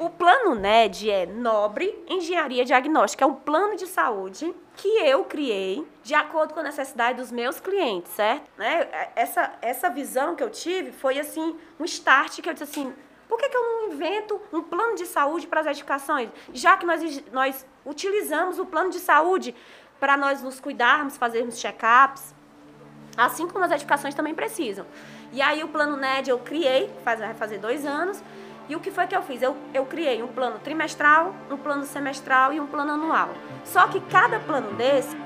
O plano NED é Nobre Engenharia Diagnóstica, é um plano de saúde que eu criei de acordo com a necessidade dos meus clientes, certo? Né? Essa, essa visão que eu tive foi assim, um start que eu disse assim, por que, que eu não invento um plano de saúde para as edificações? Já que nós, nós utilizamos o plano de saúde para nós nos cuidarmos, fazermos check-ups, assim como as edificações também precisam. E aí o plano NED eu criei, faz, vai fazer dois anos, e o que foi que eu fiz? Eu, eu criei um plano trimestral, um plano semestral e um plano anual. Só que cada plano desse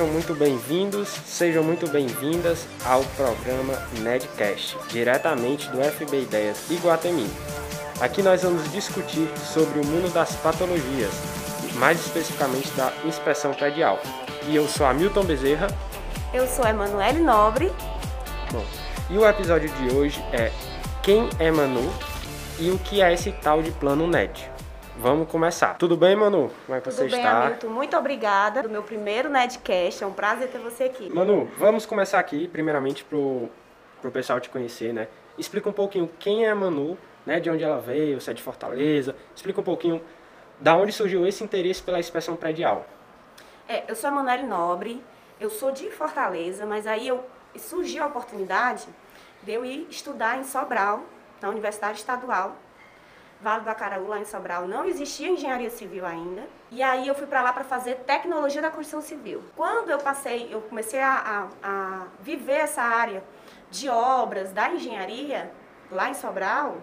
Sejam muito bem-vindos, sejam muito bem-vindas ao programa Nedcast, diretamente do FB Ideias Iguatemi. Aqui nós vamos discutir sobre o mundo das patologias, mais especificamente da inspeção predial. E eu sou Hamilton Bezerra. Eu sou Emanuele Nobre. Bom, e o episódio de hoje é Quem é Manu e o que é esse tal de plano NED. Vamos começar. Tudo bem, Manu? Como é que Tudo você bem, está? Hamilton. Muito obrigada do meu primeiro Nedcast. É um prazer ter você aqui. Manu, vamos começar aqui, primeiramente, pro, pro pessoal te conhecer, né? Explica um pouquinho quem é a Manu, né? De onde ela veio, se é de Fortaleza. Explica um pouquinho da onde surgiu esse interesse pela inspeção predial. É, eu sou a Emanuele Nobre, eu sou de Fortaleza, mas aí eu surgiu a oportunidade de eu ir estudar em Sobral, na Universidade Estadual Vale do Acaraú, lá em Sobral, não existia engenharia civil ainda. E aí eu fui para lá para fazer tecnologia da construção civil. Quando eu passei, eu comecei a, a, a, viver essa área de obras da engenharia lá em Sobral,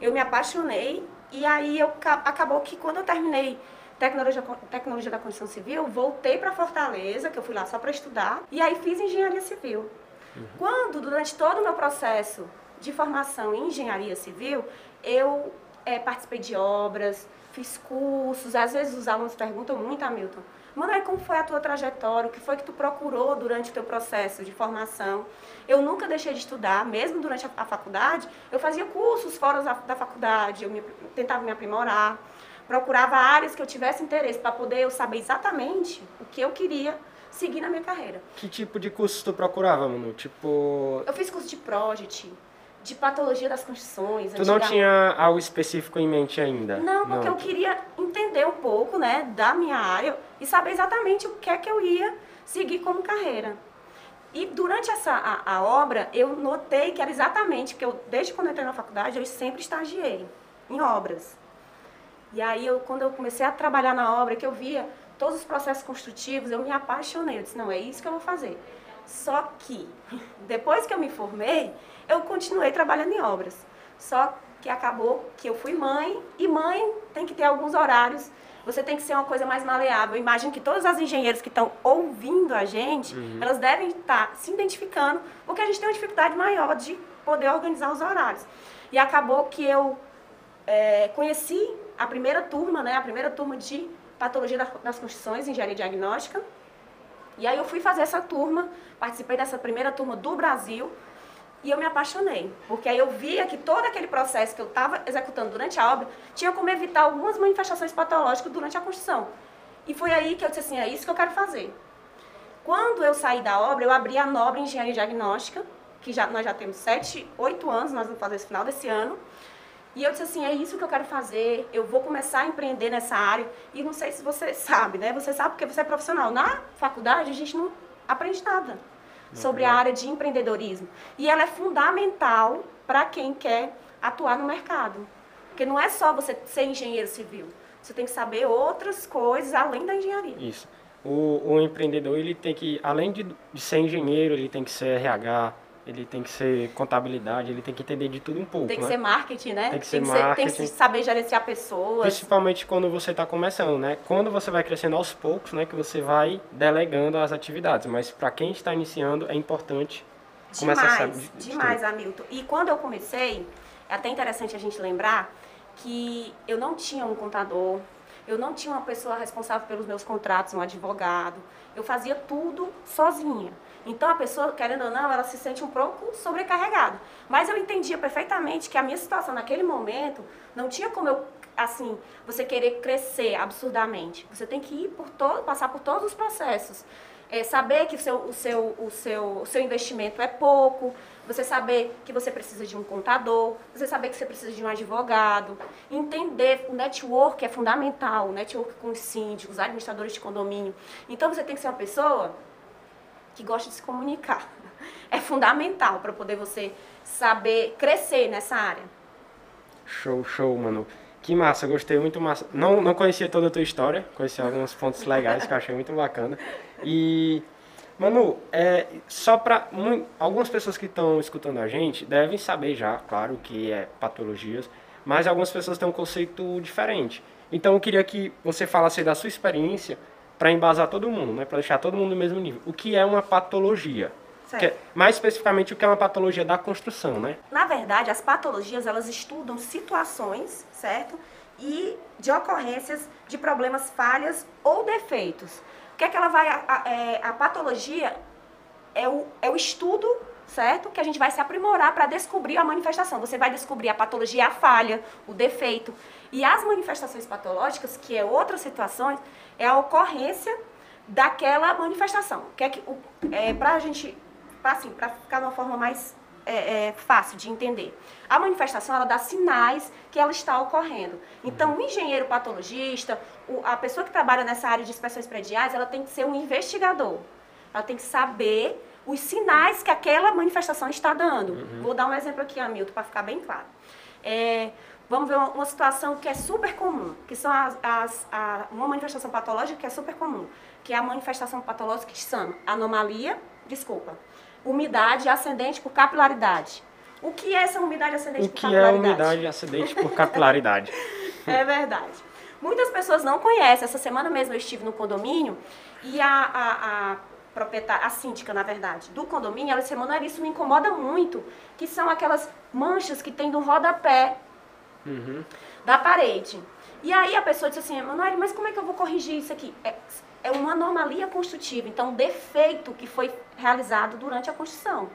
eu me apaixonei e aí eu acabou que quando eu terminei tecnologia, tecnologia da construção civil, voltei para Fortaleza, que eu fui lá só para estudar, e aí fiz engenharia civil. Uhum. Quando, durante todo o meu processo de formação em engenharia civil, eu é, participei de obras, fiz cursos, às vezes os alunos perguntam muito, Hamilton, Manoel, como foi a tua trajetória? O que foi que tu procurou durante o teu processo de formação? Eu nunca deixei de estudar, mesmo durante a, a faculdade, eu fazia cursos fora da, da faculdade, eu me, tentava me aprimorar, procurava áreas que eu tivesse interesse para poder eu saber exatamente o que eu queria seguir na minha carreira. Que tipo de curso tu procurava, Manu? Tipo... Eu fiz curso de Project, de patologia das construções. Tu não tinha algo específico em mente ainda? Não, porque não. eu queria entender um pouco, né, da minha área e saber exatamente o que é que eu ia seguir como carreira. E durante essa a, a obra, eu notei que era exatamente, porque eu, desde quando eu entrei na faculdade, eu sempre estagiei em obras. E aí, eu, quando eu comecei a trabalhar na obra, que eu via todos os processos construtivos, eu me apaixonei. Eu disse, não, é isso que eu vou fazer. Só que, depois que eu me formei, eu continuei trabalhando em obras. Só que acabou que eu fui mãe, e mãe tem que ter alguns horários. Você tem que ser uma coisa mais maleável. Eu imagino que todas as engenheiras que estão ouvindo a gente, uhum. elas devem estar se identificando, porque a gente tem uma dificuldade maior de poder organizar os horários. E acabou que eu é, conheci a primeira turma, né, a primeira turma de patologia das construções, engenharia diagnóstica. E aí eu fui fazer essa turma, participei dessa primeira turma do Brasil, e eu me apaixonei, porque aí eu via que todo aquele processo que eu estava executando durante a obra tinha como evitar algumas manifestações patológicas durante a construção. E foi aí que eu disse assim, é isso que eu quero fazer. Quando eu saí da obra, eu abri a Nobre Engenharia Diagnóstica, que já, nós já temos sete, oito anos, nós vamos fazer esse final desse ano. E eu disse assim, é isso que eu quero fazer, eu vou começar a empreender nessa área. E não sei se você sabe, né? Você sabe porque você é profissional. Na faculdade, a gente não aprende nada sobre a área de empreendedorismo. E ela é fundamental para quem quer atuar no mercado. Porque não é só você ser engenheiro civil. Você tem que saber outras coisas além da engenharia. Isso. O, o empreendedor, ele tem que, além de, de ser engenheiro, ele tem que ser RH, ele tem que ser contabilidade, ele tem que entender de tudo um pouco. Tem que né? ser marketing, né? Tem que ser tem que marketing. Ser, tem que saber gerenciar pessoas. Principalmente quando você está começando, né? Quando você vai crescendo aos poucos, né? Que você vai delegando as atividades. Mas para quem está iniciando, é importante demais, começar a saber. De demais, Hamilton. E quando eu comecei, é até interessante a gente lembrar que eu não tinha um contador, eu não tinha uma pessoa responsável pelos meus contratos, um advogado. Eu fazia tudo sozinha. Então a pessoa, querendo ou não, ela se sente um pouco sobrecarregada. Mas eu entendia perfeitamente que a minha situação naquele momento não tinha como eu assim, você querer crescer absurdamente. Você tem que ir por todo, passar por todos os processos. É, saber que o seu, o, seu, o, seu, o seu investimento é pouco, você saber que você precisa de um contador, você saber que você precisa de um advogado, entender o network é fundamental, o network com os síndicos, administradores de condomínio. Então você tem que ser uma pessoa que gosta de se comunicar. É fundamental para poder você saber crescer nessa área. Show, show, mano. Que massa, gostei muito massa. Não, não conhecia toda a tua história, conheci alguns pontos legais que eu achei muito bacana. E, Manu, é, só para algumas pessoas que estão escutando a gente devem saber já, claro, que é patologias, mas algumas pessoas têm um conceito diferente. Então eu queria que você falasse da sua experiência para embasar todo mundo, né, para deixar todo mundo no mesmo nível. O que é uma patologia? É, mais especificamente o que é uma patologia da construção, né? Na verdade, as patologias elas estudam situações, certo? E de ocorrências de problemas, falhas ou defeitos. O que é que ela vai. A, a, é, a patologia é o, é o estudo, certo? Que a gente vai se aprimorar para descobrir a manifestação. Você vai descobrir a patologia, a falha, o defeito. E as manifestações patológicas, que é outras situações, é a ocorrência daquela manifestação. Que é que, é, para a gente assim, para ficar de uma forma mais é, é, fácil de entender. A manifestação, ela dá sinais que ela está ocorrendo. Então, o engenheiro patologista, o, a pessoa que trabalha nessa área de inspeções prediais, ela tem que ser um investigador. Ela tem que saber os sinais que aquela manifestação está dando. Uhum. Vou dar um exemplo aqui, Hamilton, para ficar bem claro. É, vamos ver uma, uma, situação que é super comum, que são as, as a, uma manifestação patológica que é super comum, que é a manifestação patológica que chama anomalia, desculpa, umidade ascendente por capilaridade. O que é essa umidade ascendente o por capilaridade? O que é umidade ascendente por capilaridade? é verdade. Muitas pessoas não conhecem. Essa semana mesmo eu estive no condomínio e a, a, a proprietária, a síndica, na verdade, do condomínio, ela disse, Manoel, isso me incomoda muito, que são aquelas manchas que tem no rodapé uhum. da parede. E aí a pessoa disse assim, Manoel, mas como é que eu vou corrigir isso aqui? É, é uma anomalia construtiva, então um defeito que foi realizado durante a construção.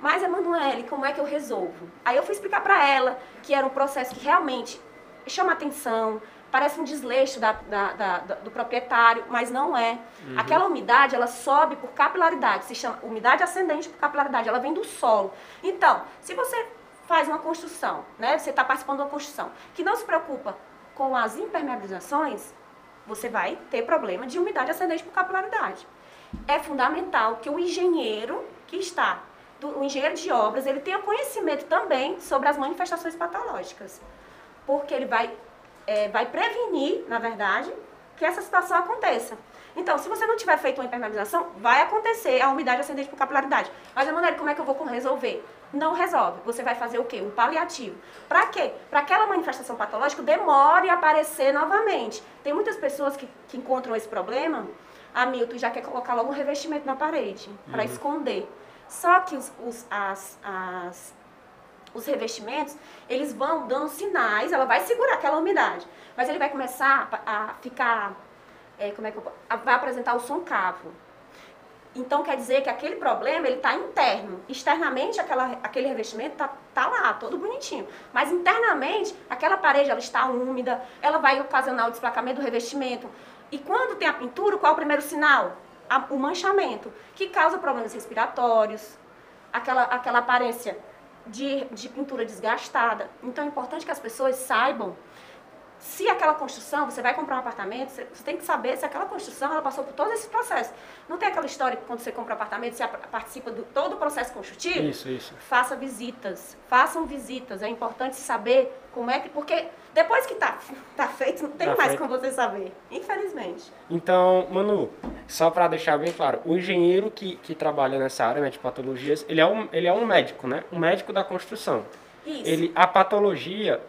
Mas, Emanuele, como é que eu resolvo? Aí eu fui explicar para ela que era um processo que realmente chama atenção, parece um desleixo da, da, da, do proprietário, mas não é. Uhum. Aquela umidade, ela sobe por capilaridade, se chama umidade ascendente por capilaridade, ela vem do solo. Então, se você faz uma construção, né, você está participando de uma construção, que não se preocupa com as impermeabilizações, você vai ter problema de umidade ascendente por capilaridade. É fundamental que o engenheiro que está, do, o engenheiro de obras, ele tenha conhecimento também sobre as manifestações patológicas, porque ele vai, é, vai prevenir, na verdade, que essa situação aconteça. Então, se você não tiver feito uma impermeabilização, vai acontecer a umidade ascendente por capilaridade. Mas, Emanuele, como é que eu vou resolver? não resolve. Você vai fazer o quê? Um paliativo. Para quê? Para aquela manifestação patológica demore a aparecer novamente. Tem muitas pessoas que, que encontram esse problema, a Milton já quer colocar logo um revestimento na parede, para uhum. esconder. Só que os, os, as, as, os revestimentos, eles vão dando sinais, ela vai segurar aquela umidade, mas ele vai começar a, a ficar, é, como é que eu, vai apresentar o som cavo. Então quer dizer que aquele problema ele está interno. Externamente aquela, aquele revestimento está tá lá, todo bonitinho. Mas internamente aquela parede ela está úmida, ela vai ocasionar o desplacamento do revestimento. E quando tem a pintura, qual é o primeiro sinal? A, o manchamento, que causa problemas respiratórios, aquela, aquela aparência de, de pintura desgastada. Então é importante que as pessoas saibam se aquela construção, você vai comprar um apartamento, você tem que saber se aquela construção ela passou por todo esse processo. Não tem aquela história que quando você compra um apartamento, você participa de todo o processo construtivo? Isso, isso. Faça visitas. Façam visitas. É importante saber como é que. Porque depois que está tá feito, não tem tá mais feito. como você saber. Infelizmente. Então, Manu, só para deixar bem claro, o engenheiro que, que trabalha nessa área né, de patologias, ele é, um, ele é um médico, né? Um médico da construção. Isso. Ele, a patologia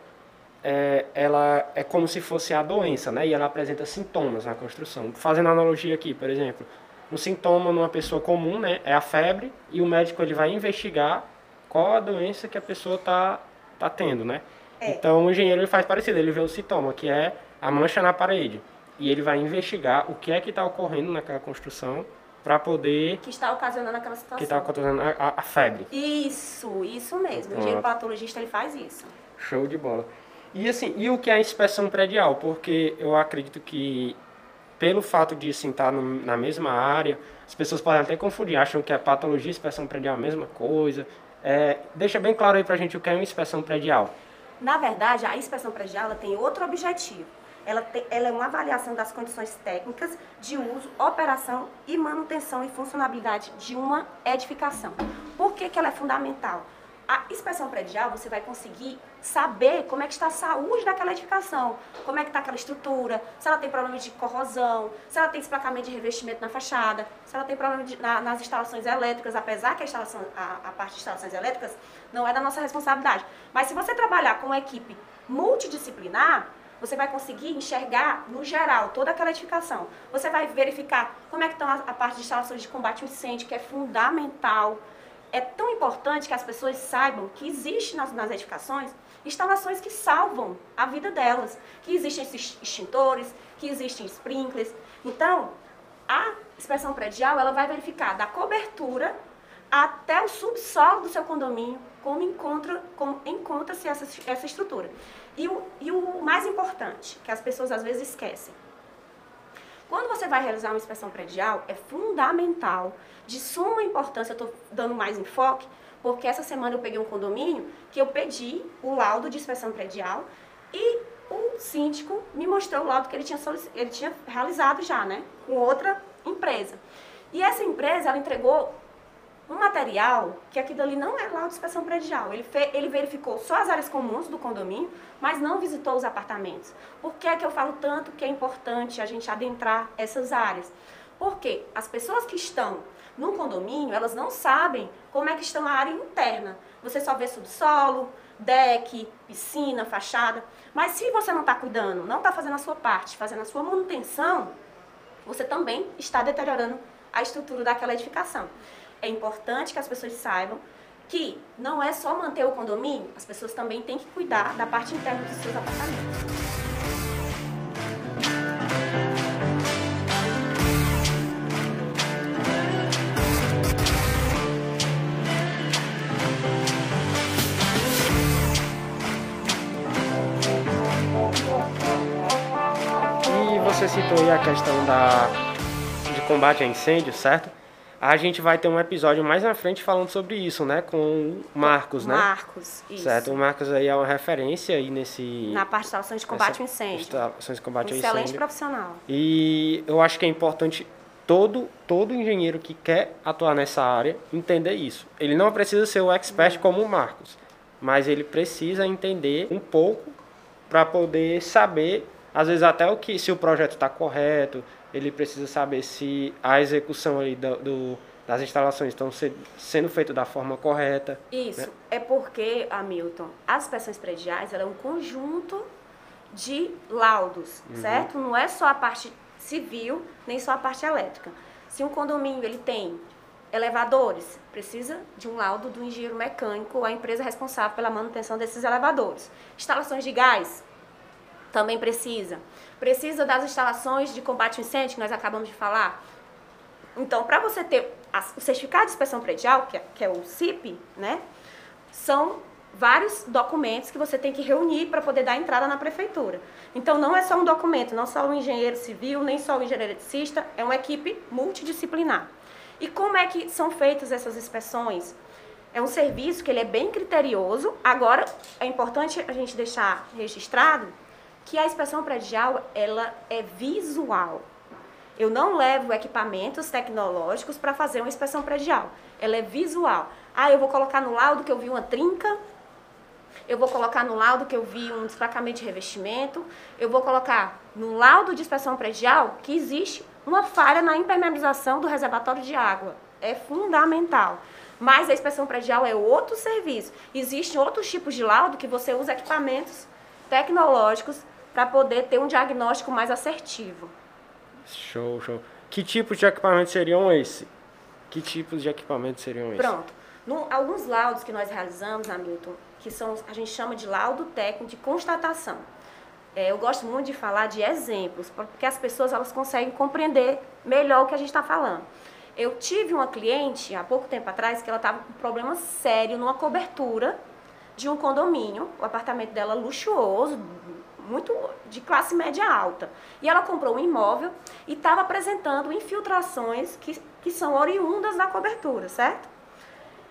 é, ela é como se fosse a doença, né? E ela apresenta sintomas na construção. Fazendo analogia aqui, por exemplo, um sintoma numa pessoa comum, né? É a febre e o médico ele vai investigar qual a doença que a pessoa está tá tendo, né? É. Então o engenheiro ele faz parecido, ele vê o sintoma, que é a mancha na parede. E ele vai investigar o que é que está ocorrendo naquela construção para poder Que está ocasionando aquela situação. que está ocasionando a, a- a febre. Isso, isso mesmo. O engenheiro patologista ele faz isso. Show de bola. E assim, e o que é a inspeção predial? Porque eu acredito que pelo fato de assim, estar no- na mesma área, as pessoas podem até confundir, acham que a patologia e inspeção predial é a mesma coisa. É, deixa bem claro aí pra gente o que é uma inspeção predial. Na verdade, a inspeção predial ela tem outro objetivo. Ela, te- ela é uma avaliação das condições técnicas de uso, operação e manutenção e funcionalidade de uma edificação. Por que, que ela é fundamental? A inspeção predial, você vai conseguir saber como é que está a saúde daquela edificação, como é que está aquela estrutura, se ela tem problema de corrosão, se ela tem esplacamento de revestimento na fachada, se ela tem problema de- na- nas instalações elétricas, apesar que a, instalação, a, a parte de instalações elétricas não é da nossa responsabilidade. Mas se você trabalhar com uma equipe multidisciplinar, você vai conseguir enxergar, no geral, toda aquela edificação. Você vai verificar como é que estão a, a parte de instalações de combate incêndio, que é fundamental. É tão importante que as pessoas saibam que existe nas, nas edificações instalações que salvam a vida delas, que existem extintores, que existem sprinklers. Então, a inspeção predial ela vai verificar da cobertura até o subsolo do seu condomínio como encontra como encontra-se essa, essa estrutura. E o, e o mais importante, que as pessoas às vezes esquecem, quando você vai realizar uma inspeção predial, é fundamental, de suma importância, eu estou dando mais enfoque, porque essa semana eu peguei um condomínio que eu pedi o laudo de inspeção predial e o síndico me mostrou o laudo que ele tinha, ele tinha realizado já, né, com outra empresa. E essa empresa, ela entregou um material que aquilo ali não é laudo de inspeção predial. Ele, fe- ele verificou só as áreas comuns do condomínio, mas não visitou os apartamentos. Por que, é que eu falo tanto que é importante a gente adentrar essas áreas? Porque as pessoas que estão no condomínio, elas não sabem como é que estão a área interna. Você só vê subsolo, deck, piscina, fachada. Mas se você não está cuidando, não está fazendo a sua parte, fazendo a sua manutenção, você também está deteriorando a estrutura daquela edificação. É importante que as pessoas saibam que não é só manter o condomínio, as pessoas também têm que cuidar da parte interna dos seus apartamentos. Você citou aí a questão da, de combate a incêndio, certo? A gente vai ter um episódio mais na frente falando sobre isso, né? Com o Marcos, né? Marcos, isso. Certo, o Marcos aí é uma referência aí nesse... Na parte de instalações de combate ao incêndio. Instalações de combate ao Excelente incêndio. profissional. E eu acho que é importante todo, todo engenheiro que quer atuar nessa área entender isso. Ele não precisa ser o expert como o Marcos, mas ele precisa entender um pouco para poder saber, às vezes até o que se o projeto está correto, ele precisa saber se a execução ali do, do- das instalações estão se- sendo feitas da forma correta. Isso. É porque, Hamilton, as inspeções prediais ela é um conjunto de laudos, certo? Não é só a parte civil, nem só a parte elétrica. Se um condomínio ele tem elevadores, precisa de um laudo do engenheiro mecânico a empresa responsável pela manutenção desses elevadores. Instalações de gás, também precisa. Precisa das instalações de combate ao incêndio, que nós acabamos de falar. Então, para você ter o certificado de inspeção predial, que é, que é o CIP, né? São vários documentos que você tem que reunir para poder dar entrada na prefeitura. Então, não é só um documento, não só o engenheiro civil, nem só o engenheiro eletricista, é uma equipe multidisciplinar. E como é que são feitas essas inspeções? É um serviço que ele é bem criterioso. Agora, é importante a gente deixar registrado que a inspeção predial, ela é visual. Eu não levo equipamentos tecnológicos para fazer uma inspeção predial. Ela é visual. Ah, eu vou colocar no laudo que eu vi uma trinca. Eu vou colocar no laudo que eu vi um destacamento de revestimento. Eu vou colocar no laudo de inspeção predial que existe uma falha na impermeabilização do reservatório de água. É fundamental. Mas a inspeção predial é outro serviço. Existem outros tipos de laudo que você usa equipamentos tecnológicos para poder ter um diagnóstico mais assertivo. Show, show. Que tipos de equipamentos seriam esse? Que tipos de equipamentos seriam esses? Pronto. No, alguns laudos que nós realizamos, Hamilton, que são, a gente chama de laudo técnico de constatação. É, eu gosto muito de falar de exemplos, porque as pessoas elas conseguem compreender melhor o que a gente está falando. Eu tive uma cliente há pouco tempo atrás que ela estava com um problema sério numa cobertura de um condomínio, o apartamento dela luxuoso, muito de classe média alta. E ela comprou um imóvel e estava apresentando infiltrações que, que são oriundas da cobertura, certo?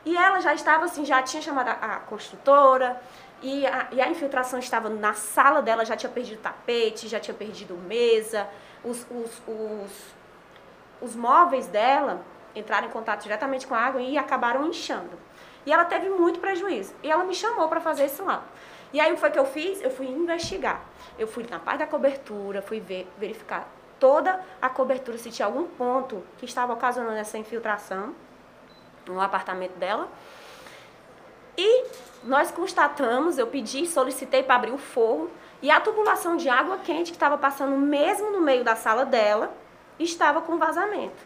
E ela já estava assim, já tinha chamado a, a construtora, e a, e a, infiltração estava na sala dela, já tinha perdido tapete, já tinha perdido mesa, os, os, os os móveis dela entraram em contato diretamente com a água e acabaram inchando. E ela teve muito prejuízo. E ela me chamou para fazer isso lá. E aí o que foi que eu fiz? Eu fui investigar. Eu fui na parte da cobertura, fui ver, verificar toda a cobertura, se tinha algum ponto que estava ocasionando essa infiltração no apartamento dela. E nós constatamos, eu pedi, solicitei para abrir o forro, e a tubulação de água quente que estava passando mesmo no meio da sala dela, estava com vazamento,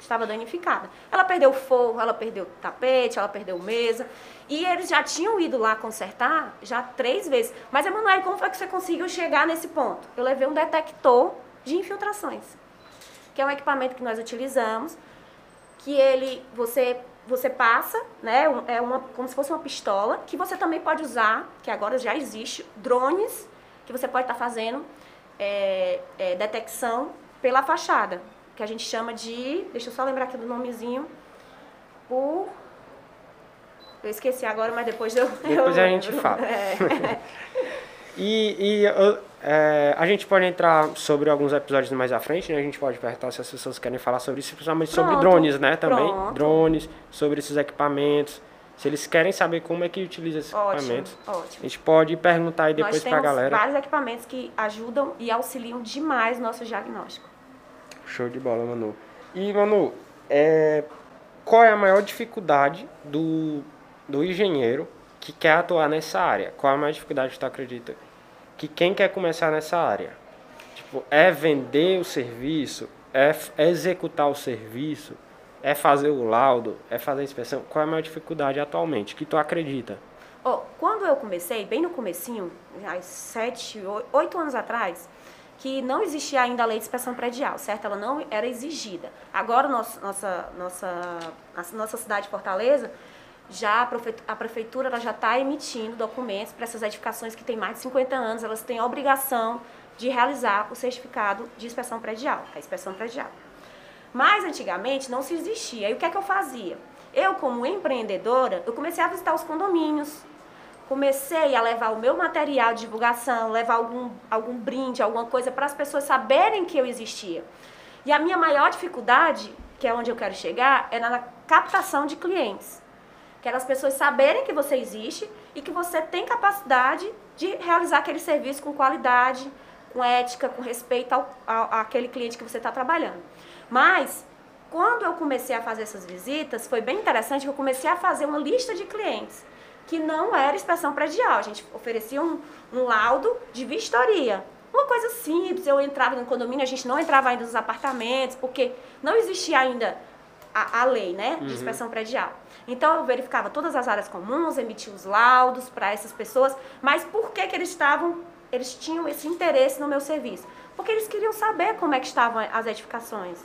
estava danificada. Ela perdeu o forro, ela perdeu o tapete, ela perdeu mesa. E eles já tinham ido lá consertar já três vezes. Mas, Emanuel, como foi que você conseguiu chegar nesse ponto? Eu levei um detector de infiltrações, que é um equipamento que nós utilizamos, que ele, você você passa, né, é uma, como se fosse uma pistola, que você também pode usar, que agora já existe, drones, que você pode estar tá fazendo é, é, detecção pela fachada, que a gente chama de, deixa eu só lembrar aqui do nomezinho, por eu esqueci agora, mas depois eu. Depois eu a gente fala. É. e, e é, a gente pode entrar sobre alguns episódios mais à frente, né? A gente pode perguntar se as pessoas querem falar sobre isso, principalmente Pronto. sobre drones, né? Também. Pronto. Drones, sobre esses equipamentos. Se eles querem saber como é que utiliza esses ótimo, equipamentos, ótimo. a gente pode perguntar aí depois para a galera. vários equipamentos que ajudam e auxiliam demais o nosso diagnóstico. Show de bola, Manu. E, Manu, é, qual é a maior dificuldade do, do engenheiro que quer atuar nessa área? Qual é a maior dificuldade que tu acredita? Que quem quer começar nessa área? Tipo, é vender o serviço? É, é executar o serviço? É fazer o laudo? É fazer a inspeção? Qual é a maior dificuldade atualmente? Que tu acredita? Oh, quando eu comecei, bem no comecinho, há sete, oito anos atrás, que não existia ainda a lei de inspeção predial, certo? Ela não era exigida. Agora, nossa, nossa, nossa, a nossa cidade de Fortaleza, já a prefeitura ela já está emitindo documentos para essas edificações que têm mais de 50 anos, elas têm a obrigação de realizar o certificado de inspeção predial, a inspeção predial. Mas antigamente não se existia. E o que é que eu fazia? Eu, como empreendedora, eu comecei a visitar os condomínios. Comecei a levar o meu material de divulgação, levar algum, algum brinde, alguma coisa para as pessoas saberem que eu existia. E a minha maior dificuldade, que é onde eu quero chegar, é na captação de clientes. Quero as pessoas saberem que você existe e que você tem capacidade de realizar aquele serviço com qualidade, com ética, com respeito ao, ao, àquele cliente que você está trabalhando. Mas, quando eu comecei a fazer essas visitas, foi bem interessante que eu comecei a fazer uma lista de clientes que não era inspeção predial. A gente oferecia um, um laudo de vistoria. Uma coisa simples, eu entrava no condomínio, a gente não entrava ainda nos apartamentos, porque não existia ainda a, a lei né, de uhum. inspeção predial. Então eu verificava todas as áreas comuns, emitia os laudos para essas pessoas, mas por que, que eles estavam, eles tinham esse interesse no meu serviço? Porque eles queriam saber como é que estavam as edificações.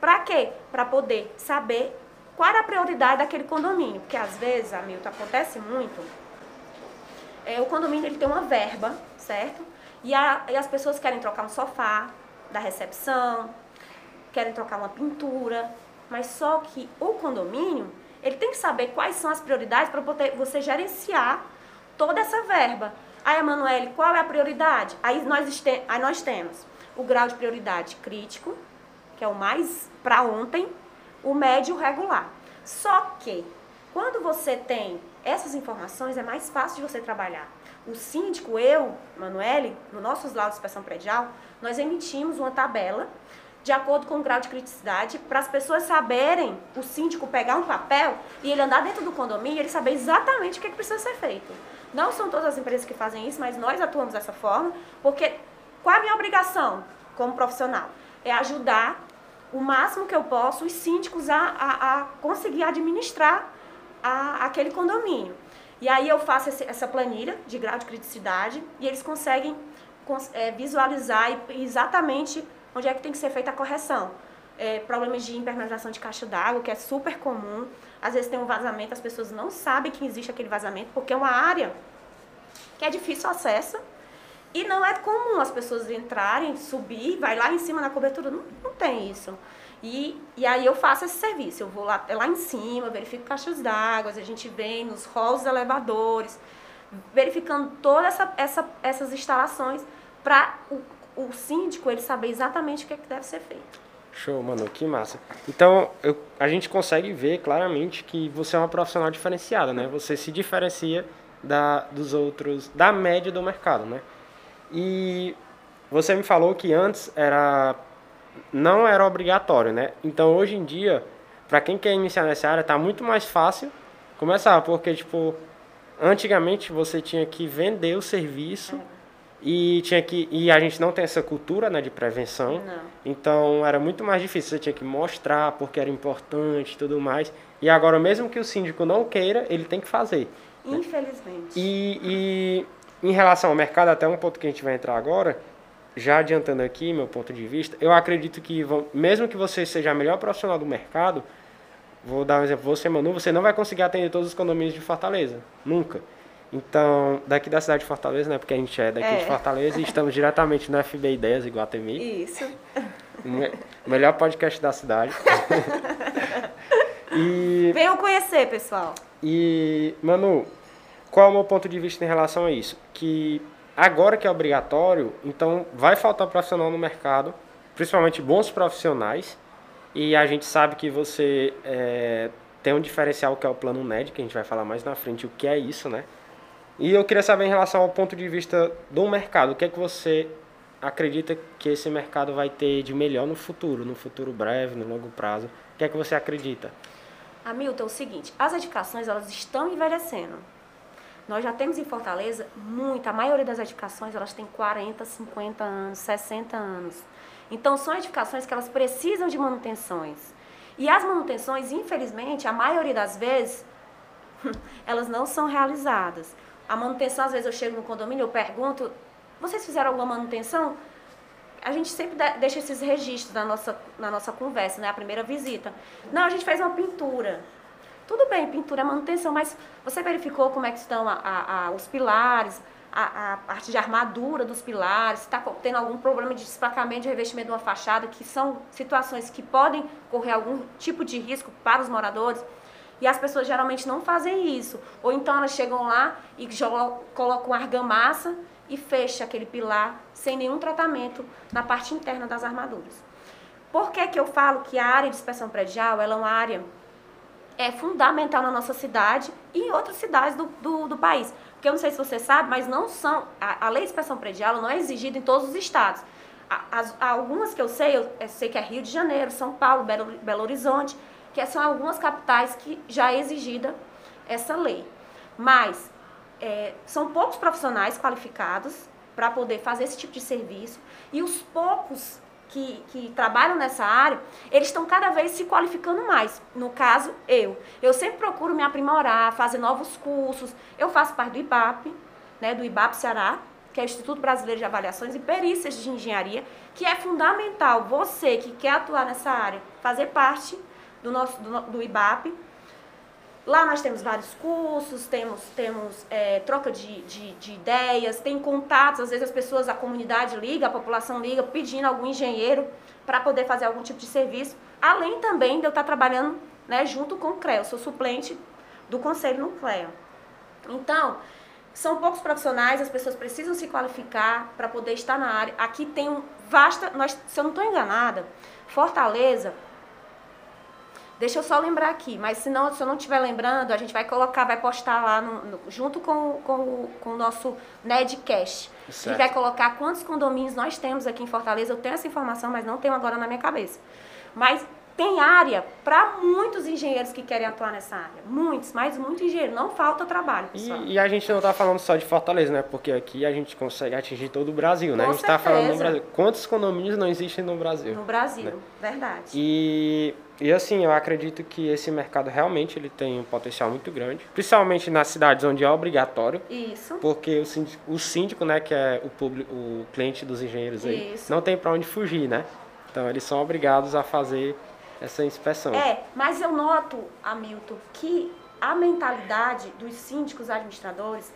Para quê? Para poder saber qual era a prioridade daquele condomínio. Porque às vezes, Hamilton, acontece muito. É, o condomínio ele tem uma verba, certo? E, a, e as pessoas querem trocar um sofá da recepção, querem trocar uma pintura, mas só que o condomínio ele tem que saber quais são as prioridades para você gerenciar toda essa verba. Aí, Emanuele, qual é a prioridade? Aí nós, aí nós temos o grau de prioridade crítico, que é o mais para ontem, o médio regular. Só que, quando você tem essas informações, é mais fácil de você trabalhar. O síndico, eu, Manuele, no nossos laudos de inspeção predial, nós emitimos uma tabela de acordo com o grau de criticidade, para as pessoas saberem, o síndico pegar um papel e ele andar dentro do condomínio e ele saber exatamente o que, é que precisa ser feito. Não são todas as empresas que fazem isso, mas nós atuamos dessa forma, porque qual é a minha obrigação como profissional? É ajudar o máximo que eu posso os síndicos a, a, a conseguir administrar a, aquele condomínio. E aí eu faço esse, essa planilha de grau de criticidade e eles conseguem é, visualizar exatamente onde é que tem que ser feita a correção. É, problemas de impermeabilização de caixa d'água, que é super comum. Às vezes tem um vazamento, as pessoas não sabem que existe aquele vazamento, porque é uma área que é difícil acesso e não é comum as pessoas entrarem, subir, vai lá em cima na cobertura, não, não tem isso. E, e aí eu faço esse serviço, eu vou lá, lá em cima, verifico caixas d'água, a gente vem nos halls elevadores, verificando todas essa, essa, essas instalações para o, o síndico ele saber exatamente o que, é que deve ser feito. Show, mano, que massa. Então, eu, a gente consegue ver claramente que você é uma profissional diferenciada, né? Você se diferencia da, dos outros, da média do mercado, né? E você me falou que antes era não era obrigatório, né? Então, hoje em dia, para quem quer iniciar nessa área, tá muito mais fácil começar, porque tipo, antigamente você tinha que vender o serviço é. e tinha que e a gente não tem essa cultura, né, de prevenção. Não. Então, era muito mais difícil, você tinha que mostrar porque era importante e tudo mais. E agora mesmo que o síndico não queira, ele tem que fazer. Infelizmente. E, e em relação ao mercado, até um ponto que a gente vai entrar agora, já adiantando aqui meu ponto de vista, eu acredito que mesmo que você seja a melhor profissional do mercado, vou dar um exemplo, você Manu, você não vai conseguir atender todos os condomínios de Fortaleza, nunca. Então, daqui da cidade de Fortaleza, né, porque a gente é daqui é. de Fortaleza e estamos diretamente no FB Ideias Iguatemi. Isso. O melhor podcast da cidade. e Venham conhecer, pessoal. E, Manu, qual é o meu ponto de vista em relação a isso? Que agora que é obrigatório, então vai faltar profissional no mercado, principalmente bons profissionais, e a gente sabe que você é, tem um diferencial que é o plano NED, que a gente vai falar mais na frente o que é isso, né? E eu queria saber em relação ao ponto de vista do mercado, o que é que você acredita que esse mercado vai ter de melhor no futuro, no futuro breve, no longo prazo? O que é que você acredita? Hamilton, é o seguinte, as edificações elas estão envelhecendo. Nós já temos em Fortaleza muita, a maioria das edificações elas têm 40, 50 anos, 60 anos. Então são edificações que elas precisam de manutenções. E as manutenções, infelizmente, a maioria das vezes, elas não são realizadas. A manutenção, às vezes eu chego no condomínio, eu pergunto, vocês fizeram alguma manutenção? a gente sempre deixa esses registros na nossa, na nossa conversa, né? A primeira visita. Não, a gente fez uma pintura. Tudo bem, pintura é manutenção, mas você verificou como é que estão a, a, a, os pilares, a, parte de armadura dos pilares, está tendo algum problema de desplacamento de revestimento de uma fachada, que são situações que podem correr algum tipo de risco para os moradores. E as pessoas geralmente não fazem isso. Ou então elas chegam lá e colocam argamassa e fecha aquele pilar sem nenhum tratamento na parte interna das armaduras. Por que, que eu falo que a área de inspeção predial é uma área é fundamental na nossa cidade e em outras cidades do, do, do país? Porque eu não sei se você sabe, mas não são. A, a lei de inspeção predial não é exigida em todos os estados. As, algumas que eu sei, eu, sei que é Rio de Janeiro, São Paulo, Belo, Belo Horizonte, que são algumas capitais que já é exigida essa lei. Mas é, são poucos profissionais qualificados para poder fazer esse tipo de serviço e os poucos que, que, trabalham nessa área, eles estão cada vez se qualificando mais. No caso, eu. Eu sempre procuro me aprimorar, fazer novos cursos. Eu faço parte do IBAP, né, do IBAP Ceará, que é o Instituto Brasileiro de Avaliações e Perícias de Engenharia, que é fundamental você que quer atuar nessa área, fazer parte do nosso do, do IBAP, Lá nós temos vários cursos, temos, temos é, troca de, de, de, ideias, tem contatos, às vezes as pessoas, a comunidade liga, a população liga, pedindo algum engenheiro para poder fazer algum tipo de serviço. Além também de eu estar trabalhando né, junto com o CREA, eu sou suplente do conselho no CREA. Então, são poucos profissionais, as pessoas precisam se qualificar para poder estar na área. Aqui tem um vasta, nós, se eu não estou enganada, Fortaleza Deixa eu só lembrar aqui, mas se, não, se eu não estiver lembrando, a gente vai colocar, vai postar lá no, no, junto com, com, com o nosso Nedcast. Certo. A gente vai colocar quantos condomínios nós temos aqui em Fortaleza. Eu tenho essa informação, mas não tenho agora na minha cabeça. Mas tem área para muitos engenheiros que querem atuar nessa área. Muitos, mas muito engenheiro. Não falta trabalho, pessoal. E, e a gente não está falando só de Fortaleza, né? Porque aqui a gente consegue atingir todo o Brasil, né? Com a gente está falando no. Brasil. Quantos condomínios não existem no Brasil? No Brasil, né? verdade. E, e assim, eu acredito que esse mercado realmente ele tem um potencial muito grande, principalmente nas cidades onde é obrigatório, Isso. porque o síndico, o síndico né, que é o, público, o cliente dos engenheiros aí, Isso. não tem para onde fugir, né? Então eles são obrigados a fazer essa inspeção. É, mas eu noto, Hamilton, que a mentalidade dos síndicos administradores,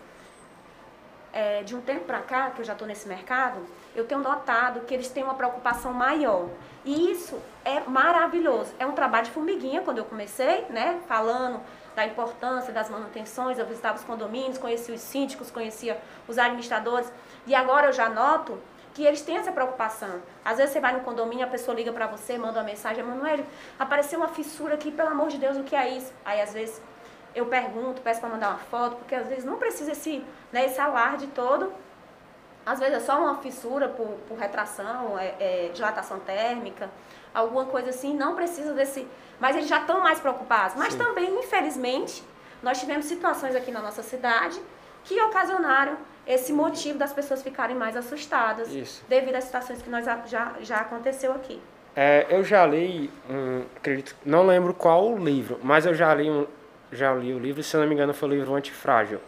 é, de um tempo para cá, que eu já estou nesse mercado, eu tenho notado que eles têm uma preocupação maior. E isso é maravilhoso. É um trabalho de formiguinha, quando eu comecei, né, falando da importância das manutenções, eu visitava os condomínios, conhecia os síndicos, conhecia os administradores, e agora eu já noto que eles têm essa preocupação. Às vezes você vai no condomínio, a pessoa liga para você, manda uma mensagem, Manoel, apareceu uma fissura aqui, pelo amor de Deus, o que é isso? Aí às vezes eu pergunto, peço para mandar uma foto, porque às vezes não precisa esse, né, esse alarde todo. Às vezes é só uma fissura por, por retração, é, é, dilatação térmica, alguma coisa assim, não precisa desse. Mas eles já estão mais preocupados. Mas Sim. também, infelizmente, nós tivemos situações aqui na nossa cidade que ocasionaram esse motivo das pessoas ficarem mais assustadas Isso. devido às situações que nós já, já, aconteceu aqui. É, eu já li, um, acredito, não lembro qual o livro, mas eu já li, um, já li o livro, se eu não me engano foi o livro Antifrágil,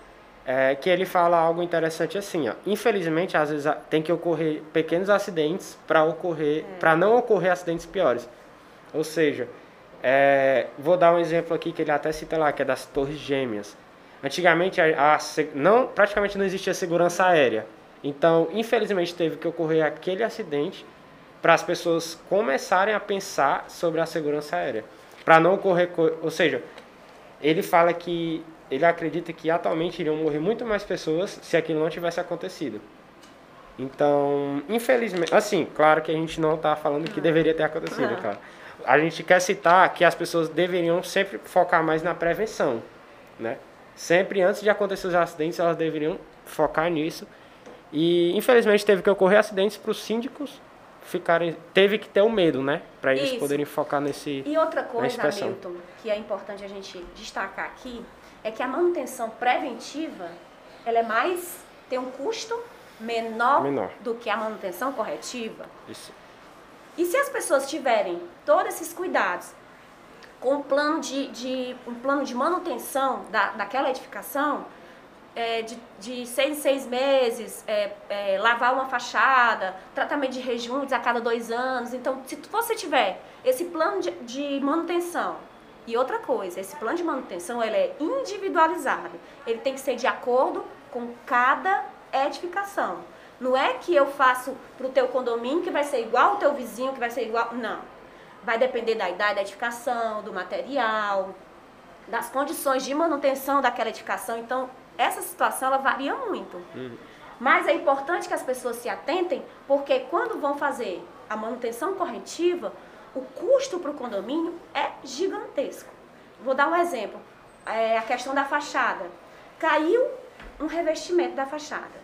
é, que ele fala algo interessante assim, ó, infelizmente às vezes tem que ocorrer pequenos acidentes para ocorrer, para não ocorrer acidentes piores. Ou seja, é, vou dar um exemplo aqui que ele até cita lá, que é das torres gêmeas. Antigamente a, a não, praticamente não existia segurança aérea. Então, infelizmente teve que ocorrer aquele acidente para as pessoas começarem a pensar sobre a segurança aérea, para não ocorrer, co- ou seja, ele fala que ele acredita que atualmente iriam morrer muito mais pessoas se aquilo não tivesse acontecido. Então, infelizmente, assim, claro que a gente não está falando que deveria ter acontecido, Não. cara. A gente quer citar que as pessoas deveriam sempre focar mais na prevenção, né? Sempre antes de acontecer os acidentes, elas deveriam focar nisso. E infelizmente teve que ocorrer acidentes para os síndicos ficarem, teve que ter o medo, né, para eles Isso. poderem focar nesse E outra coisa. Hamilton, que é importante a gente destacar aqui, é que a manutenção preventiva, ela é mais, tem um custo menor, Menor. do que a manutenção corretiva. isso. E se as pessoas tiverem todos esses cuidados, com um plano de, de- um plano de manutenção da, daquela edificação, é, de, de seis em seis meses, é, é, lavar uma fachada, tratamento de rejuntos a cada dois anos. Então, se você tiver esse plano de, de manutenção, e outra coisa, esse plano de manutenção ele é individualizado. Ele tem que ser de acordo com cada edificação. Não é que eu faço para o teu condomínio que vai ser igual ao teu vizinho, que vai ser igual. Não. Vai depender da idade da edificação, do material, das condições de manutenção daquela edificação. Então, essa situação ela varia muito. Mas é importante que as pessoas se atentem, porque quando vão fazer a manutenção corretiva, o custo para o condomínio é gigantesco. Vou dar um exemplo. É a questão da fachada. Caiu um revestimento da fachada.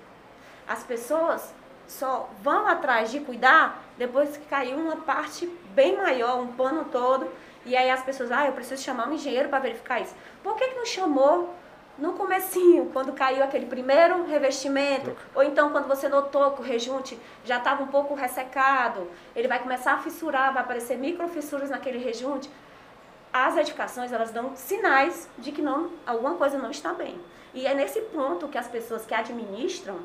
As pessoas só vão atrás de cuidar depois que caiu uma parte bem maior, um pano todo. E aí as pessoas, ah, eu preciso chamar um engenheiro para verificar isso. Por que, que não chamou no comecinho, quando caiu aquele primeiro revestimento? Ou então quando você notou que o rejunte já estava um pouco ressecado, ele vai começar a fissurar, vai aparecer microfissuras naquele rejunte. As edificações, elas dão sinais de que não, alguma coisa não está bem. E é nesse ponto que as pessoas que administram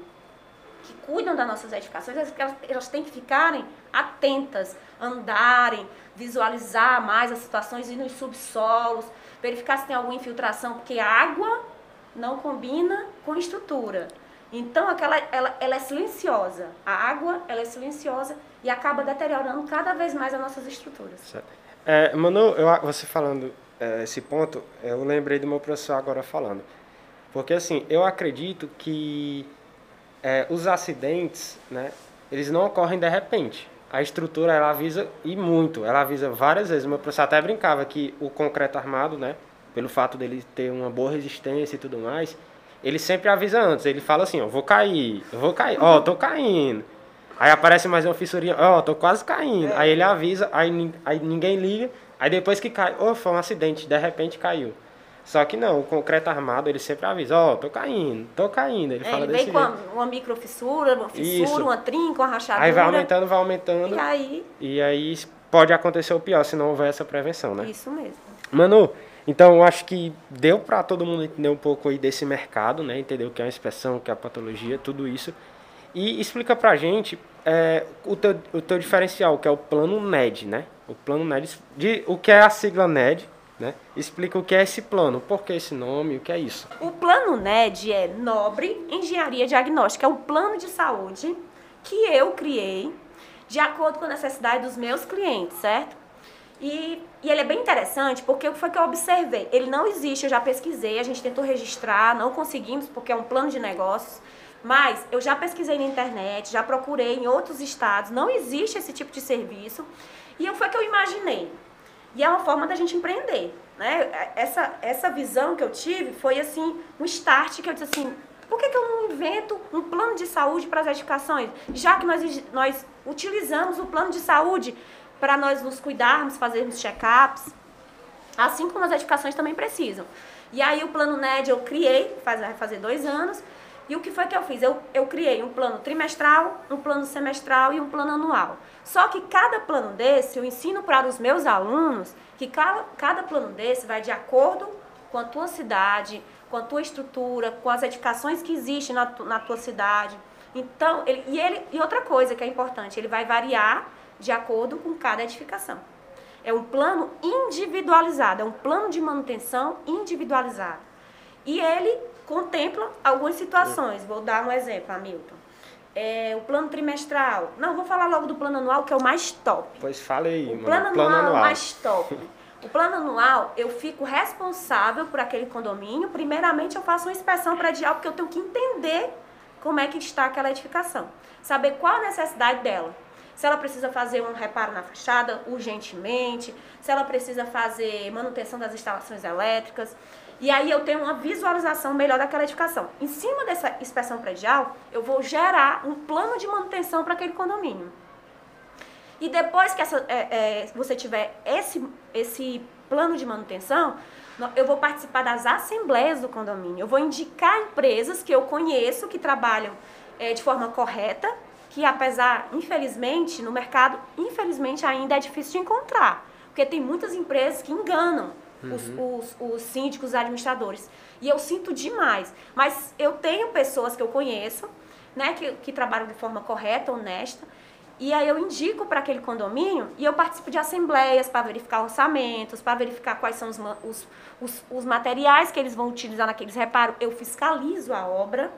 que cuidam das nossas edificações, elas, elas- têm que ficarem atentas, andarem, visualizar mais as situações, ir nos subsolos, verificar se tem alguma infiltração, porque a água não combina com estrutura. Então, aquela, ela, ela é silenciosa. A água, ela é silenciosa e acaba deteriorando cada vez mais as nossas estruturas. É, Manu, eu, você falando é, esse ponto, eu lembrei do meu professor agora falando. Porque assim, eu acredito que é, os acidentes, né, eles não ocorrem de repente. A estrutura, ela avisa, e muito, ela avisa várias vezes. O meu professor até brincava que o concreto armado, né, pelo fato dele ter uma boa resistência e tudo mais, ele sempre avisa antes. Ele fala assim, ó, vou cair, eu vou cair, ó, tô caindo. Aí aparece mais uma fissurinha, ó, tô quase caindo. Aí ele avisa, aí, aí ninguém liga, Aí depois que cai, oh, foi um acidente, de repente caiu. Só que não, o concreto armado ele sempre avisa, ó, oh, tô caindo, tô caindo. Ele, é, fala ele vem com uma, uma microfissura, uma fissura, Isso. uma trinca, uma rachadura. Aí vai aumentando, vai aumentando. E aí. E aí pode acontecer o pior se não houver essa prevenção, né? Isso mesmo. Manu, então eu acho que deu para todo mundo entender um pouco aí desse mercado, né? Entender o que é a inspeção, o que é a patologia, tudo isso. E explica pra gente é, o, teu, o teu diferencial, que é o plano NED, né? O plano NED, de, o que é a sigla NED, né? Explica o que é esse plano, por que esse nome, o que é isso. O plano NED é Nobre Engenharia Diagnóstica, é um plano de saúde que eu criei de acordo com a necessidade dos meus clientes, certo? E, e ele é bem interessante porque o que foi que eu observei? Ele não existe, eu já pesquisei, a gente tentou registrar, não conseguimos porque é um plano de negócios. Mas eu já pesquisei na internet, já procurei em outros estados, não existe esse tipo de serviço. E foi que eu imaginei. E é uma forma da gente empreender. Né? Essa, essa visão que eu tive foi assim, um start que eu disse assim, por que, que eu não invento um plano de saúde para as edificações? Já que nós, nós utilizamos o plano de saúde para nós nos cuidarmos, fazermos check-ups, assim como as edificações também precisam. E aí o plano NED eu criei, faz, vai fazer dois anos, e o que foi que eu fiz? Eu, eu criei um plano trimestral, um plano semestral e um plano anual. Só que cada plano desse, eu ensino para os meus alunos que cada, cada plano desse vai de acordo com a tua cidade, com a tua estrutura, com as edificações que existem na, tu, na tua cidade. Então, ele, e, ele, e outra coisa que é importante, ele vai variar de acordo com cada edificação. É um plano individualizado, é um plano de manutenção individualizado. E ele contempla algumas situações. Vou dar um exemplo, Hamilton. É, o plano trimestral. Não, vou falar logo do plano anual, que é o mais top. Pois fale aí, o plano, plano anual, anual é o mais top. O plano anual, eu fico responsável por aquele condomínio. Primeiramente, eu faço uma inspeção predial, porque eu tenho que entender como é que está aquela edificação. Saber qual a necessidade dela. Se ela precisa fazer um reparo na fachada urgentemente, se ela precisa fazer manutenção das instalações elétricas, e aí eu tenho uma visualização melhor daquela edificação. Em cima dessa inspeção predial, eu vou gerar um plano de manutenção para aquele condomínio. E depois que essa, é, é, você tiver esse, esse plano de manutenção, eu vou participar das assembleias do condomínio. Eu vou indicar empresas que eu conheço que trabalham é, de forma correta, que apesar, infelizmente, no mercado, infelizmente ainda é difícil de encontrar. Porque tem muitas empresas que enganam uhum. os, os, os síndicos, os administradores. E eu sinto demais. Mas eu tenho pessoas que eu conheço, né, que, que trabalham de forma correta, honesta, e aí eu indico para aquele condomínio e eu participo de assembleias para verificar orçamentos, para verificar quais são os, os, os, os, materiais que eles vão utilizar naqueles reparos. Eu fiscalizo a obra.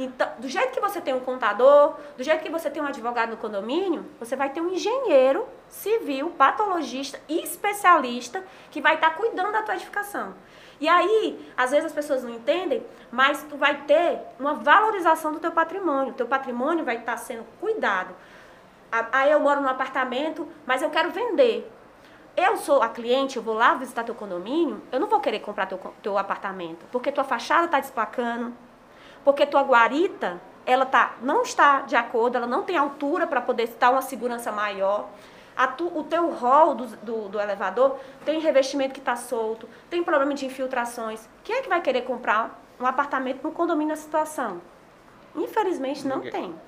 Então, do jeito que você tem um contador, do jeito que você tem um advogado no condomínio, você vai ter um engenheiro civil, patologista e especialista que vai estar tá cuidando da tua edificação. E aí, às vezes as pessoas não entendem, mas tu vai ter uma valorização do teu patrimônio. O teu patrimônio vai estar tá sendo cuidado. Aí eu moro num apartamento, mas eu quero vender. Eu sou a cliente, eu vou lá visitar teu condomínio, eu não vou querer comprar teu, teu apartamento, porque tua fachada está despacando, porque tua guarita, ela tá, não está de acordo, ela não tem altura para poder estar uma segurança maior. Tu, o teu hall do, do, do, elevador tem revestimento que está solto, tem problema de infiltrações. Quem é que vai querer comprar um apartamento no condomínio na situação? Infelizmente não Ninguém. tem.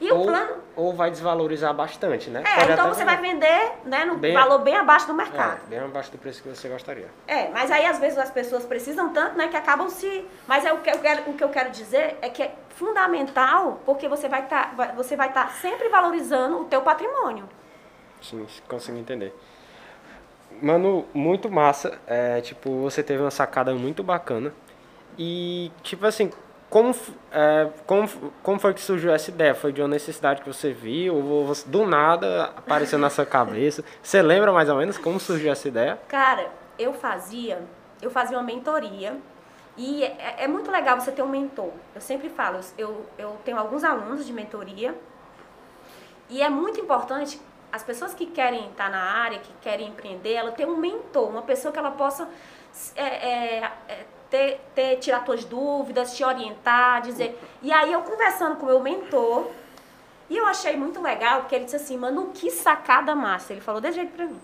E ou, o plano. Ou vai desvalorizar bastante, né? É, Pode então você vai vender né, no bem, valor bem abaixo do mercado. É, bem abaixo do preço que você gostaria. É, mas aí às vezes as pessoas precisam tanto, né, que acabam se. Mas é o que eu quero, o que eu quero dizer é que é fundamental, porque você vai estar tá, você vai estar tá sempre valorizando o teu patrimônio. Sim, consigo entender. Mano, muito massa. É, tipo, você teve uma sacada muito bacana. E, tipo assim, como, é, como, como foi que surgiu essa ideia? Foi de uma necessidade que você viu? Ou você, do nada apareceu na sua cabeça? Você lembra mais ou menos como surgiu essa ideia? Cara, eu fazia, eu fazia uma mentoria e é, é muito legal você ter um mentor. Eu sempre falo, eu, eu tenho alguns alunos de mentoria e é muito importante as pessoas que querem estar na área, que querem empreender, ela ter um mentor, uma pessoa que ela possa é, é, é ter, ter, tirar tuas dúvidas, te orientar, dizer. E aí eu conversando com o meu mentor, e eu achei muito legal, porque ele disse assim, mano, que sacada massa. Ele falou desse jeito pra mim.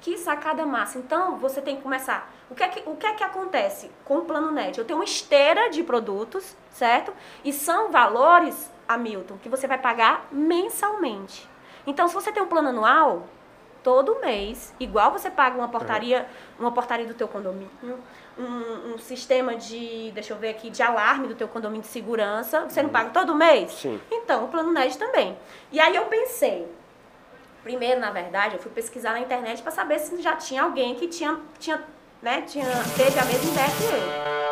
Que sacada massa. Então, você tem que começar. O que é que, o que, é que acontece com o plano NET? Eu tenho uma esteira de produtos, certo? E são valores, Hamilton, que você vai pagar mensalmente. Então, se você tem um plano anual, todo mês, igual você paga uma portaria, uma portaria do teu condomínio, um, um, sistema de, deixa eu ver aqui, de alarme do teu condomínio de segurança, você não paga todo mês? Sim. Então, o plano NED também. E aí eu pensei, Primeiro, na verdade, eu fui pesquisar na internet para saber se já tinha alguém que tinha, tinha, né, tinha, teve a mesma ideia que eu.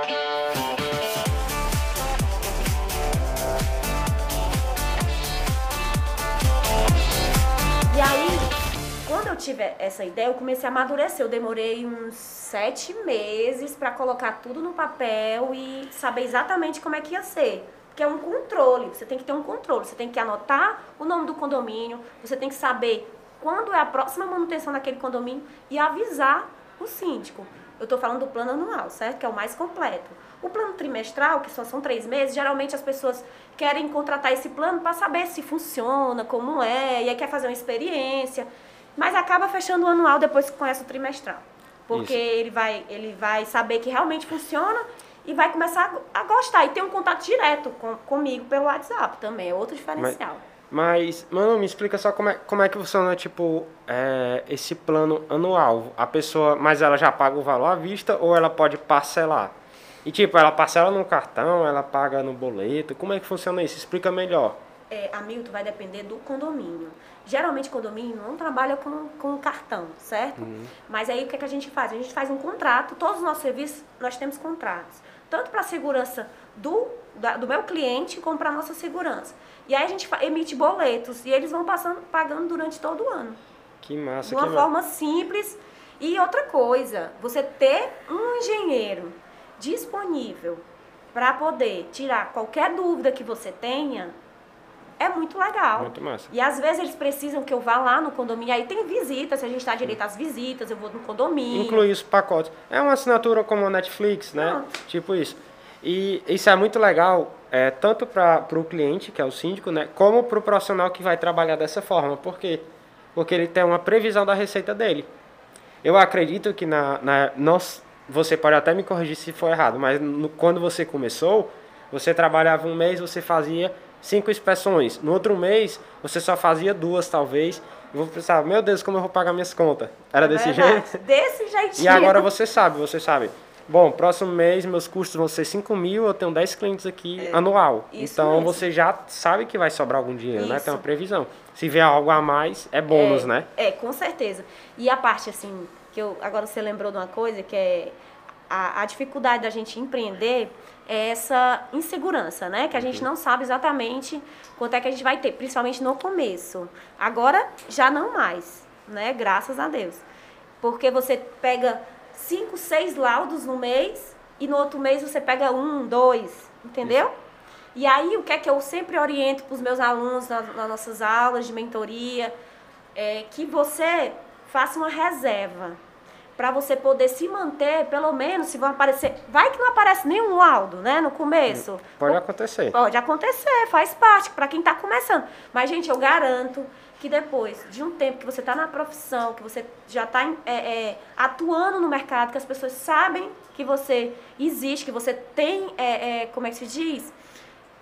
E aí, quando eu tive essa ideia, eu comecei a amadurecer. Eu demorei uns sete meses para colocar tudo no papel e saber exatamente como é que ia ser que é um controle. Você tem que ter um controle. Você tem que anotar o nome do condomínio, você tem que saber quando é a próxima manutenção daquele condomínio e avisar o síndico. Eu estou falando do plano anual, certo? Que é o mais completo. O plano trimestral, que só são três meses, geralmente as pessoas querem contratar esse plano para saber se funciona, como é, e aí quer fazer uma experiência, mas acaba fechando o anual depois que conhece o trimestral. Porque ele vai, ele vai saber que realmente funciona e vai começar a, gostar. E tem um contato direto com, comigo pelo WhatsApp também, é outro diferencial. Mas, mas, mano, me explica só como é, como é que funciona, tipo, é, esse plano anual. A pessoa, mas ela já paga o valor à vista ou ela pode parcelar? E tipo, ela parcela no cartão, ela paga no boleto, como é que funciona isso? Explica melhor. É, Milton vai depender do condomínio. Geralmente condomínio não trabalha com, com cartão, certo? Uhum. Mas aí o que, é que a gente faz? A gente faz um contrato, todos os nossos serviços nós temos contratos tanto para a segurança do, da, do meu cliente como para a nossa segurança. E aí a gente emite boletos e eles vão passando, pagando durante todo o ano. Que massa, De uma que forma massa. simples. E outra coisa, você ter um engenheiro disponível para poder tirar qualquer dúvida que você tenha, é muito legal. Muito massa. E às vezes eles precisam que eu vá lá no condomínio. Aí tem visitas, se a gente está direito às visitas, eu vou no condomínio. Inclui os pacotes. É uma assinatura como a Netflix, né? Pronto. Tipo isso. E isso é muito legal, é, tanto para o cliente, que é o síndico, né? Como para o profissional que vai trabalhar dessa forma. Por quê? Porque ele tem uma previsão da receita dele. Eu acredito que na, na nós, você pode até me corrigir se for errado, mas no, quando você começou, você trabalhava um mês, você fazia cinco inspeções. No outro mês, você só fazia duas, talvez. Eu vou pensar, meu Deus, como eu vou pagar minhas contas? Era é desse jeito? Desse jeitinho. E agora você sabe, você sabe. Bom, próximo mês meus custos vão ser 5 mil, eu tenho 10 clientes aqui é, anual. Então mesmo. você já sabe que vai sobrar algum dinheiro, isso. né? Tem uma previsão. Se vier algo a mais, é bônus, é, né? É, com certeza. E a parte, assim, que eu. Agora você lembrou de uma coisa que é a, a dificuldade da gente empreender é essa insegurança, né? Que a gente não sabe exatamente quanto é que a gente vai ter, principalmente no começo. Agora já não mais, né? Graças a Deus. Porque você pega cinco, seis laudos no mês e no outro mês você pega um, dois, entendeu? Isso. E aí o que é que eu sempre oriento para os meus alunos nas, nas, nossas aulas de mentoria é que você faça uma reserva para você poder se manter, pelo menos, se vão aparecer. Vai que não aparece nenhum laudo, né, no começo. Pode acontecer. Pode acontecer, faz parte, para quem está começando. Mas, gente, eu garanto que depois de um tempo que você está na profissão, que você já está é, é, atuando no mercado, que as pessoas sabem que você existe, que você tem, é, é como é que se diz?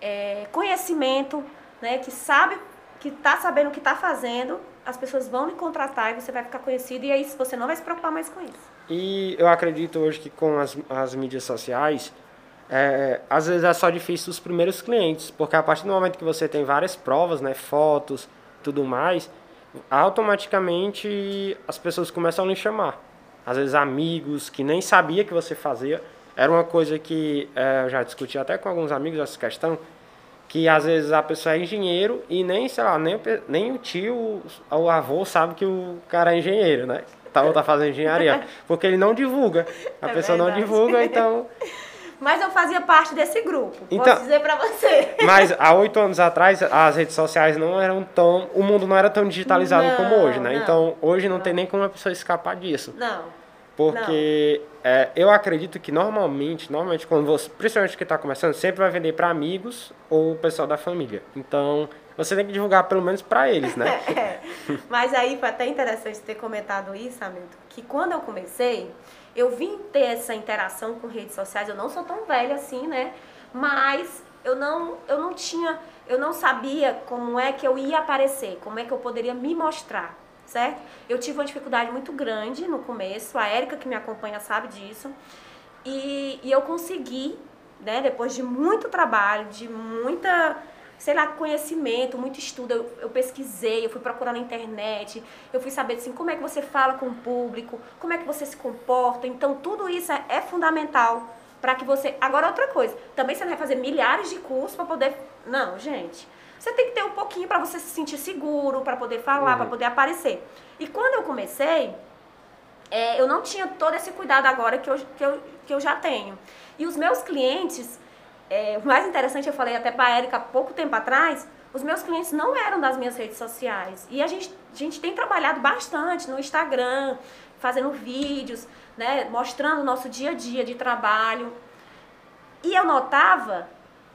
É, conhecimento, né, que sabe, que está sabendo o que está fazendo, as pessoas vão lhe contratar e você vai ficar conhecido e aí você não vai se preocupar mais com isso. E eu acredito hoje que com as, as mídias sociais, é, às vezes é só difícil os primeiros clientes, porque a partir do momento que você tem várias provas, né, fotos, tudo mais, automaticamente as pessoas começam a lhe chamar. Às vezes amigos que nem sabia que você fazia. Era uma coisa que é, eu já discuti até com alguns amigos essa questão, que às vezes a pessoa é engenheiro e nem, sei lá, nem, nem o tio, o avô sabe que o cara é engenheiro, né? Tá, ou tá fazendo engenharia. Porque ele não divulga. A é pessoa verdade. não divulga, então. Mas eu fazia parte desse grupo, então, posso dizer pra você. Mas há oito anos atrás, as redes sociais não eram tão. O mundo não era tão digitalizado não, como hoje, né? Não, então hoje não, não, tem nem como a pessoa escapar disso. Não. Porque é, eu acredito que normalmente, normalmente quando você, principalmente que está começando, sempre vai vender para amigos ou o pessoal da família. Então, você tem que divulgar pelo menos para eles, né? é. Mas aí foi até interessante ter comentado isso, Hamilton, que quando eu comecei, eu vim ter essa interação com redes sociais, eu não sou tão velha assim, né? Mas eu não, eu não tinha, eu não sabia como é que eu ia aparecer, como é que eu poderia me mostrar, certo? Eu tive uma dificuldade muito grande no começo, a Érica que me acompanha sabe disso, e, e eu consegui, né, depois de muito trabalho, de muita sei lá, conhecimento, muito estudo. Eu, eu, pesquisei, eu fui procurar na internet, eu fui saber assim, como é que você fala com o público, como é que você se comporta. Então, tudo isso é, é fundamental para que você. Agora, outra coisa, também você não vai fazer milhares de cursos para poder. Não, gente. Você tem que ter um pouquinho para você se sentir seguro, para poder falar, uhum. para poder aparecer. E quando eu comecei, é, eu não tinha todo esse cuidado agora que eu, que, eu, que eu já tenho. E os meus clientes é, o mais interessante, eu falei até para a Érica há pouco tempo atrás, os meus clientes não eram das minhas redes sociais. E a gente, a gente tem trabalhado bastante no Instagram, fazendo vídeos, né, mostrando o nosso dia a dia de trabalho. E eu notava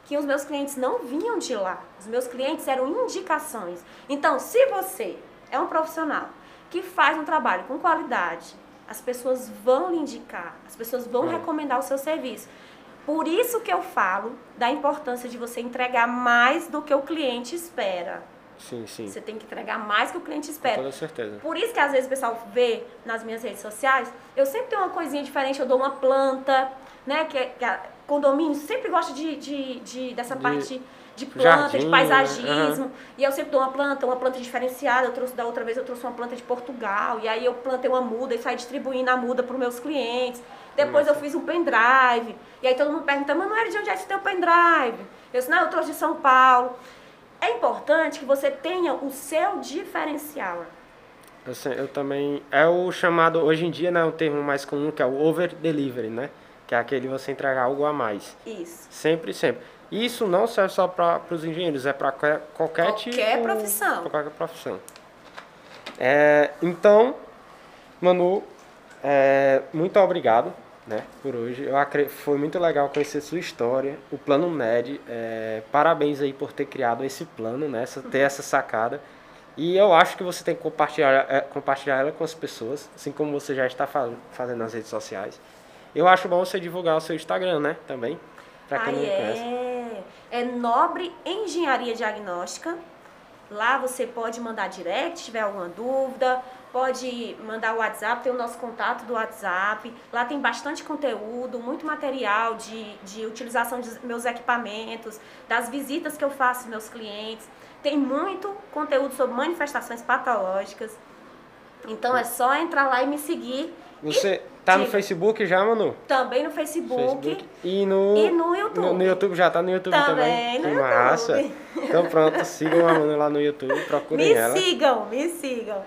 que os meus clientes não vinham de lá. Os meus clientes eram indicações. Então, se você é um profissional que faz um trabalho com qualidade, as pessoas vão lhe indicar, as pessoas vão é. recomendar o seu serviço. Por isso que eu falo da importância de você entregar mais do que o cliente espera. Sim, sim. Você tem que entregar mais do que o cliente espera. Com toda certeza. Por isso que às vezes o pessoal vê nas minhas redes sociais, eu sempre tenho uma coisinha diferente, eu dou uma planta, né? Que, que a condomínio sempre gosta de, de, de dessa de, parte de planta, jardim, de paisagismo. Uhum. E eu sempre dou uma planta, uma planta diferenciada. Eu trouxe da outra vez, eu trouxe uma planta de Portugal. E aí eu plantei uma muda e saí distribuindo a muda para os meus clientes. Depois Nossa. eu fiz um pendrive. E aí todo mundo pergunta, Manoel, de onde é tem o pendrive? Eu disse, não, eu trouxe de São Paulo. É importante que você tenha o seu diferencial. Eu, eu também. É o chamado, hoje em dia, né, o termo mais comum que é o over delivery, né? Que é aquele você entregar algo a mais. Isso. Sempre, sempre. Isso não serve só para os engenheiros, é para qualquer, qualquer, tipo. Profissão. Pra qualquer profissão. É, então, Manu, é, muito obrigado né, por hoje. Eu acredito, foi muito legal conhecer sua história, o plano NED. É, parabéns aí por ter criado esse plano, né, essa, ter essa sacada. E eu acho que você tem que compartilhar, é, compartilhar ela com as pessoas, assim como você já está fazendo nas redes sociais. Eu acho bom você divulgar o seu Instagram, né, também, para quem ah, não conhece. É. é Nobre Engenharia Diagnóstica. Lá você pode mandar direct se tiver alguma dúvida, pode mandar o WhatsApp, tem o nosso contato do WhatsApp. Lá tem bastante conteúdo, muito material de, de utilização de meus equipamentos, das visitas que eu faço aos meus clientes. Tem muito conteúdo sobre manifestações patológicas. Então é só entrar lá e me seguir. Você tá no Facebook já, Manu? Também no Facebook. Facebook. E, no, e no YouTube. No, no, YouTube já tá no YouTube também. Também, no massa. YouTube. Então pronto, sigam a Manu lá no YouTube, procurem me ela. Me sigam, me sigam.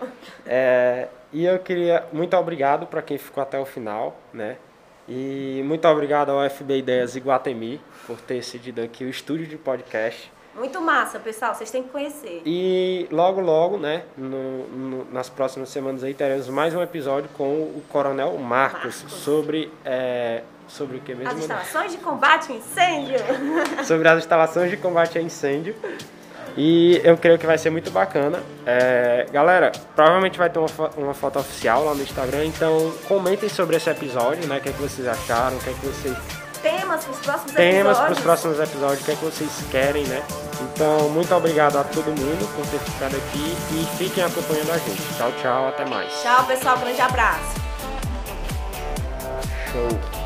É, e eu queria, muito obrigado para quem ficou até o final, né? E muito obrigado ao FB Ideias Iguatemi por ter cedido aqui o estúdio de podcast. Muito massa, pessoal, vocês têm que conhecer. E logo, logo, né, no, no, nas próximas semanas aí teremos mais um episódio com o Coronel Marcos, Marcos. sobre é, sobre o que mesmo? As instalações de combate a incêndio. sobre as instalações de combate a incêndio. E eu creio que vai ser muito bacana. É, galera, provavelmente vai ter uma, uma foto oficial lá no Instagram, então comentem sobre esse episódio, né? O que, é que vocês acharam, o que é que vocês temas para os próximos temas para os próximos episódios, o que é que vocês querem, né? Então, muito obrigado a todo mundo por ter ficado aqui e fiquem acompanhando a gente. Tchau, tchau, até mais. Tchau, pessoal, grande abraço. Show.